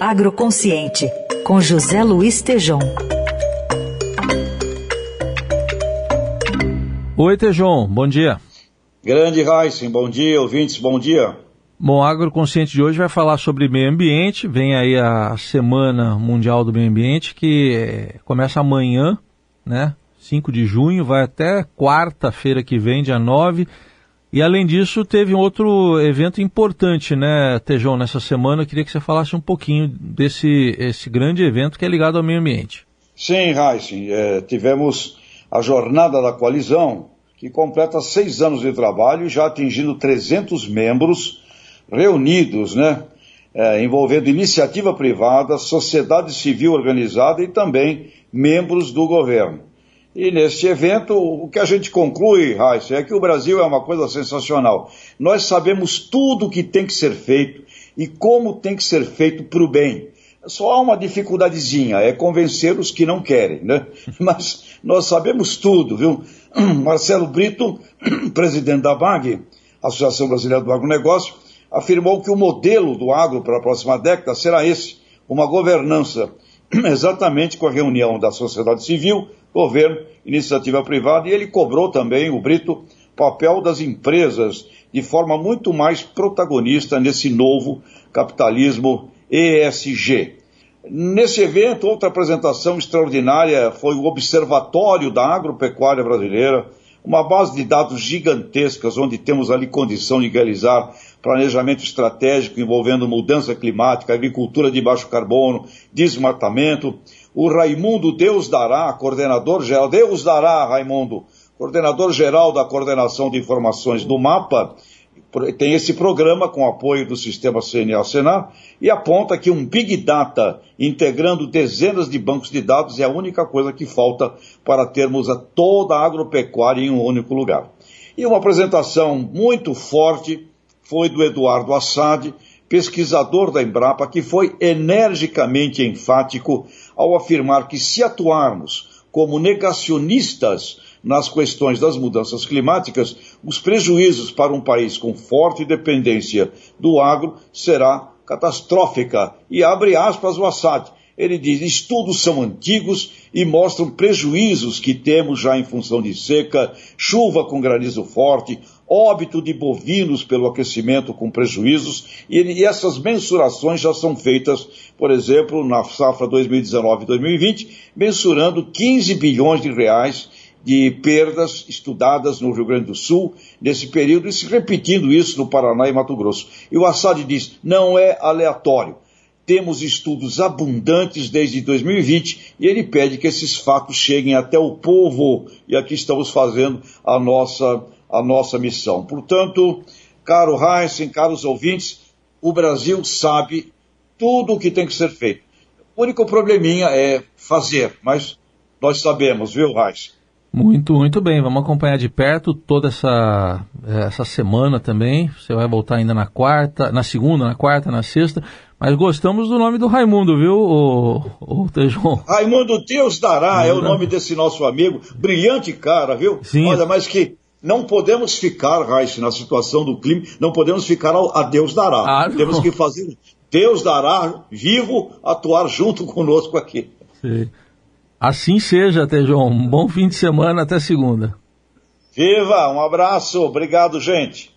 Agroconsciente, com José Luiz Tejom. Oi, Tejom, bom dia. Grande Heisen, bom dia, ouvintes, bom dia. Bom, a Agroconsciente de hoje vai falar sobre meio ambiente. Vem aí a Semana Mundial do Meio Ambiente, que começa amanhã, né? 5 de junho, vai até quarta-feira que vem, dia 9. E além disso, teve outro evento importante, né, Tejão, nessa semana. Eu queria que você falasse um pouquinho desse esse grande evento que é ligado ao meio ambiente. Sim, Heisen. É, tivemos a Jornada da Coalizão, que completa seis anos de trabalho, já atingindo 300 membros reunidos, né, é, envolvendo iniciativa privada, sociedade civil organizada e também membros do governo. E neste evento, o que a gente conclui, Raíssa, é que o Brasil é uma coisa sensacional. Nós sabemos tudo o que tem que ser feito e como tem que ser feito para o bem. Só há uma dificuldadezinha, é convencer os que não querem, né? Mas nós sabemos tudo, viu? Marcelo Brito, presidente da BAG, Associação Brasileira do Agronegócio, afirmou que o modelo do agro para a próxima década será esse, uma governança exatamente com a reunião da sociedade civil, governo, iniciativa privada, e ele cobrou também, o Brito, papel das empresas de forma muito mais protagonista nesse novo capitalismo ESG. Nesse evento, outra apresentação extraordinária foi o Observatório da Agropecuária Brasileira, uma base de dados gigantescas, onde temos ali condição de realizar planejamento estratégico envolvendo mudança climática, agricultura de baixo carbono, desmatamento. O Raimundo Deus dará, coordenador geral, Deus dará, Raimundo, coordenador geral da coordenação de informações do MAPA, tem esse programa com apoio do sistema CNA-Senar e aponta que um Big Data integrando dezenas de bancos de dados é a única coisa que falta para termos a toda a agropecuária em um único lugar. E uma apresentação muito forte foi do Eduardo Assad, pesquisador da Embrapa, que foi energicamente enfático ao afirmar que se atuarmos como negacionistas nas questões das mudanças climáticas, os prejuízos para um país com forte dependência do agro será catastrófica. E abre aspas o Assad. Ele diz: estudos são antigos e mostram prejuízos que temos já em função de seca, chuva com granizo forte, óbito de bovinos pelo aquecimento com prejuízos, e, essas mensurações já são feitas, por exemplo, na safra 2019-2020, mensurando 15 bilhões de reais de perdas estudadas no Rio Grande do Sul nesse período e se repetindo isso no Paraná e Mato Grosso. E o Assad diz: não é aleatório. Temos estudos abundantes desde 2020 e ele pede que esses fatos cheguem até o povo. E aqui estamos fazendo a nossa a nossa missão. Portanto, caro Heisen, caros ouvintes, o Brasil sabe tudo o que tem que ser feito. O único probleminha é fazer, mas nós sabemos, viu, Heisen? Muito, muito bem. Vamos acompanhar de perto toda essa, essa semana também. Você vai voltar ainda na quarta, na segunda, na quarta, na sexta. Mas gostamos do nome do Raimundo, viu, o, o Tejon? Raimundo Deus dará, é o nome desse nosso amigo. Brilhante cara, viu? Sim. Olha, mas que não podemos ficar, Raíssa, na situação do clima, não podemos ficar a Deus dará. Ah, Temos que fazer Deus dará vivo atuar junto conosco aqui. Sim. Assim seja, Tejon. Um bom fim de semana, até segunda. Viva, um abraço, obrigado, gente.